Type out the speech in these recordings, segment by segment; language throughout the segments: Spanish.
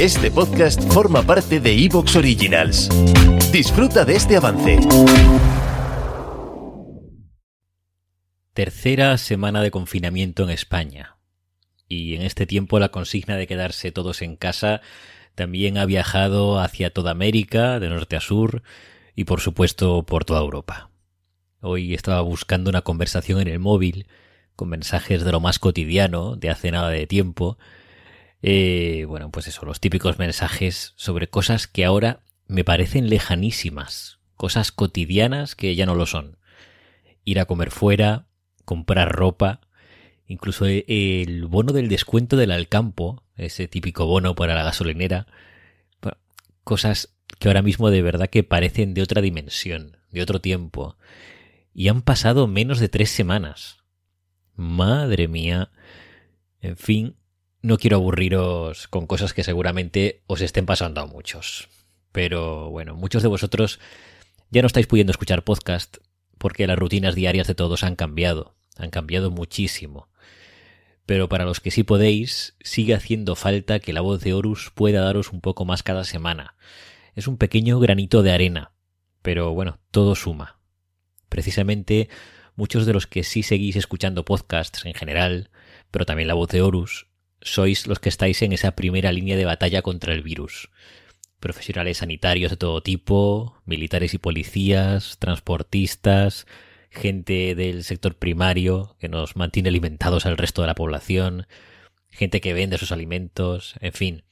Este podcast forma parte de Evox Originals. Disfruta de este avance. Tercera semana de confinamiento en España. Y en este tiempo la consigna de quedarse todos en casa también ha viajado hacia toda América, de norte a sur, y por supuesto por toda Europa. Hoy estaba buscando una conversación en el móvil, con mensajes de lo más cotidiano, de hace nada de tiempo, eh, bueno, pues eso, los típicos mensajes sobre cosas que ahora me parecen lejanísimas, cosas cotidianas que ya no lo son. Ir a comer fuera, comprar ropa, incluso e, el bono del descuento del Alcampo, ese típico bono para la gasolinera, cosas que ahora mismo de verdad que parecen de otra dimensión, de otro tiempo. Y han pasado menos de tres semanas. Madre mía. En fin, no quiero aburriros con cosas que seguramente os estén pasando a muchos. Pero bueno, muchos de vosotros ya no estáis pudiendo escuchar podcast porque las rutinas diarias de todos han cambiado, han cambiado muchísimo. Pero para los que sí podéis, sigue haciendo falta que la voz de Horus pueda daros un poco más cada semana. Es un pequeño granito de arena, pero bueno, todo suma. Precisamente muchos de los que sí seguís escuchando podcasts en general, pero también la voz de Horus, sois los que estáis en esa primera línea de batalla contra el virus. Profesionales sanitarios de todo tipo, militares y policías, transportistas, gente del sector primario que nos mantiene alimentados al resto de la población, gente que vende sus alimentos, en fin,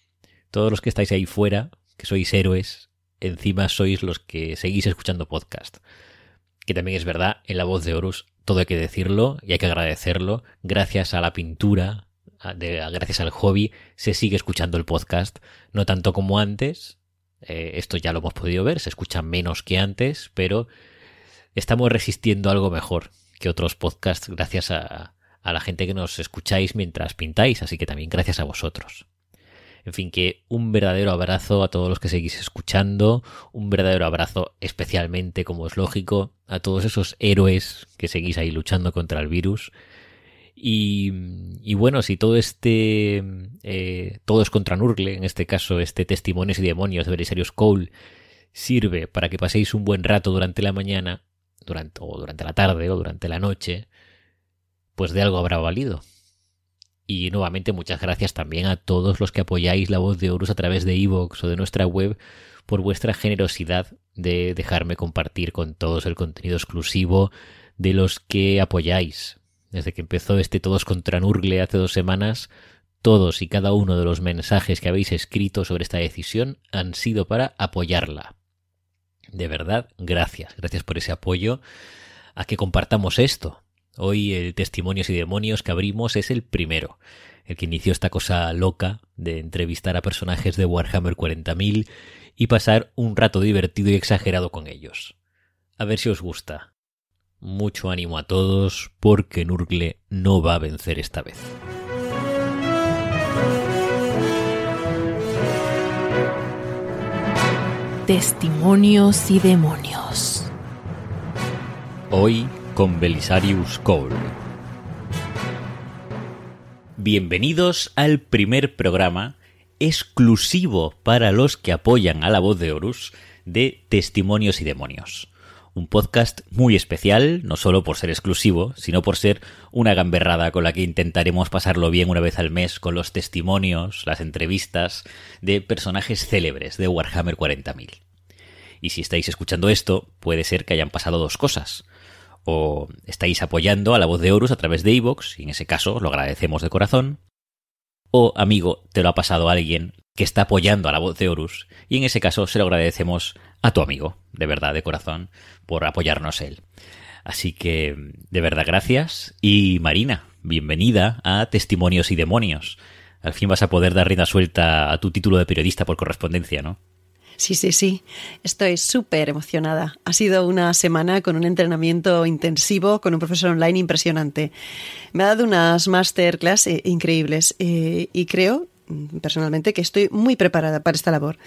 todos los que estáis ahí fuera, que sois héroes, encima sois los que seguís escuchando podcast. Que también es verdad, en la voz de Horus todo hay que decirlo y hay que agradecerlo, gracias a la pintura, gracias al hobby, se sigue escuchando el podcast, no tanto como antes, eh, esto ya lo hemos podido ver, se escucha menos que antes, pero estamos resistiendo algo mejor que otros podcasts gracias a, a la gente que nos escucháis mientras pintáis, así que también gracias a vosotros. En fin, que un verdadero abrazo a todos los que seguís escuchando, un verdadero abrazo especialmente, como es lógico, a todos esos héroes que seguís ahí luchando contra el virus y, bueno, si todo este, eh, todo es contra Nurgle, en este caso este Testimonios y Demonios de Belisarius Cole, sirve para que paséis un buen rato durante la mañana, durante, o durante la tarde, o durante la noche, pues de algo habrá valido. Y nuevamente muchas gracias también a todos los que apoyáis la voz de Horus a través de iVoox o de nuestra web por vuestra generosidad de dejarme compartir con todos el contenido exclusivo de los que apoyáis. Desde que empezó este Todos contra Nurgle hace dos semanas, todos y cada uno de los mensajes que habéis escrito sobre esta decisión han sido para apoyarla. De verdad, gracias, gracias por ese apoyo a que compartamos esto. Hoy el Testimonios y Demonios que abrimos es el primero, el que inició esta cosa loca de entrevistar a personajes de Warhammer 40.000 y pasar un rato divertido y exagerado con ellos. A ver si os gusta. Mucho ánimo a todos porque Nurgle no va a vencer esta vez. Testimonios y demonios. Hoy con Belisarius Cole. Bienvenidos al primer programa exclusivo para los que apoyan a la voz de Horus de Testimonios y Demonios un podcast muy especial, no solo por ser exclusivo, sino por ser una gamberrada con la que intentaremos pasarlo bien una vez al mes con los testimonios, las entrevistas de personajes célebres de Warhammer 40.000. Y si estáis escuchando esto, puede ser que hayan pasado dos cosas. O estáis apoyando a la voz de Horus a través de iVoox, y en ese caso lo agradecemos de corazón. O, amigo, te lo ha pasado alguien que está apoyando a la voz de Horus, y en ese caso se lo agradecemos a tu amigo, de verdad, de corazón, por apoyarnos él. Así que, de verdad, gracias. Y Marina, bienvenida a Testimonios y Demonios. Al fin vas a poder dar rienda suelta a tu título de periodista por correspondencia, ¿no? Sí, sí, sí. Estoy súper emocionada. Ha sido una semana con un entrenamiento intensivo con un profesor online impresionante. Me ha dado unas masterclass eh, increíbles eh, y creo personalmente que estoy muy preparada para esta labor.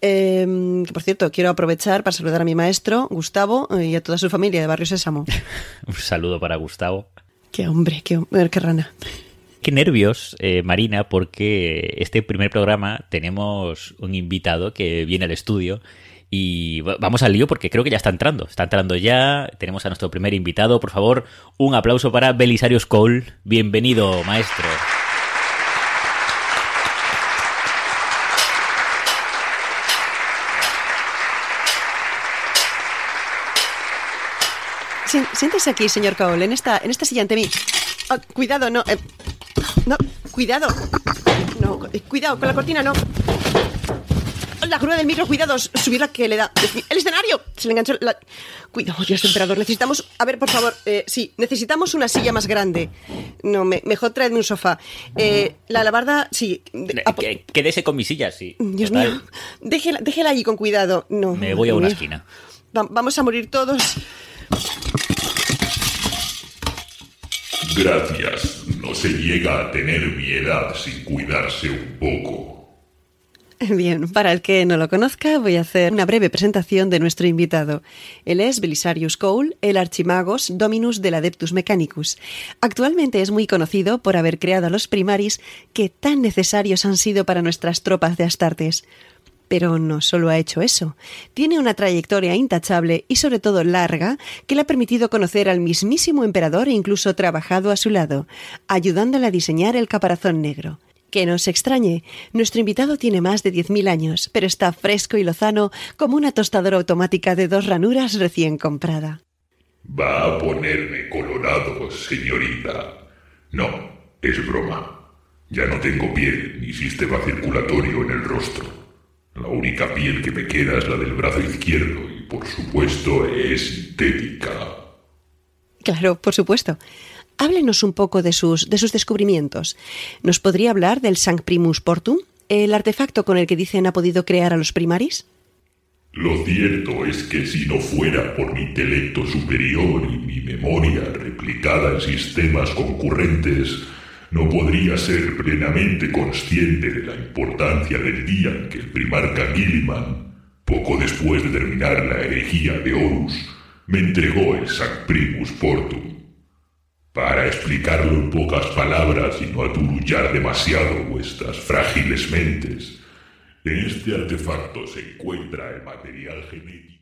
Eh, por cierto, quiero aprovechar para saludar a mi maestro, Gustavo, y a toda su familia de Barrio Sésamo. Un saludo para Gustavo. Qué hombre, qué, qué rana. Qué nervios, eh, Marina, porque este primer programa tenemos un invitado que viene al estudio y vamos al lío porque creo que ya está entrando. Está entrando ya. Tenemos a nuestro primer invitado. Por favor, un aplauso para Belisarius Cole. Bienvenido, maestro. Siéntese aquí, señor Cole, en esta, en esta silla ante mí. Ah, cuidado, no. Eh, no, cuidado. No, cuidado, con la cortina no. La grúa del micro, cuidado, subirla que le da. El escenario. Se le enganchó la. Cuidado, Dios emperador. Necesitamos. A ver, por favor. Eh, sí, necesitamos una silla más grande. No, mejor traedme un sofá. Eh, la lavarda, sí. Quédese con mi silla, sí. Dios mío. Déjela, déjela allí con cuidado. No. Me voy a una esquina. vamos a morir todos. Gracias. No se llega a tener mi edad sin cuidarse un poco. Bien, para el que no lo conozca, voy a hacer una breve presentación de nuestro invitado. Él es Belisarius Cole, el archimagos Dominus del Adeptus Mechanicus. Actualmente es muy conocido por haber creado a los primaris que tan necesarios han sido para nuestras tropas de Astartes. Pero no solo ha hecho eso. Tiene una trayectoria intachable y sobre todo larga que le ha permitido conocer al mismísimo emperador e incluso trabajado a su lado, ayudándole a diseñar el caparazón negro. Que no se extrañe, nuestro invitado tiene más de 10.000 años, pero está fresco y lozano como una tostadora automática de dos ranuras recién comprada. Va a ponerme colorado, señorita. No, es broma. Ya no tengo piel ni sistema circulatorio en el rostro. La única piel que me queda es la del brazo izquierdo y por supuesto es sintética. Claro, por supuesto. Háblenos un poco de sus, de sus descubrimientos. ¿Nos podría hablar del Sanct Primus Portum, el artefacto con el que dicen ha podido crear a los primaris? Lo cierto es que si no fuera por mi intelecto superior y mi memoria replicada en sistemas concurrentes, no podría ser plenamente consciente de la importancia del día en que el primarca Gilliman, poco después de terminar la herejía de Horus, me entregó el Sac Primus Portum. Para explicarlo en pocas palabras y no aturullar demasiado vuestras frágiles mentes, en este artefacto se encuentra el material genético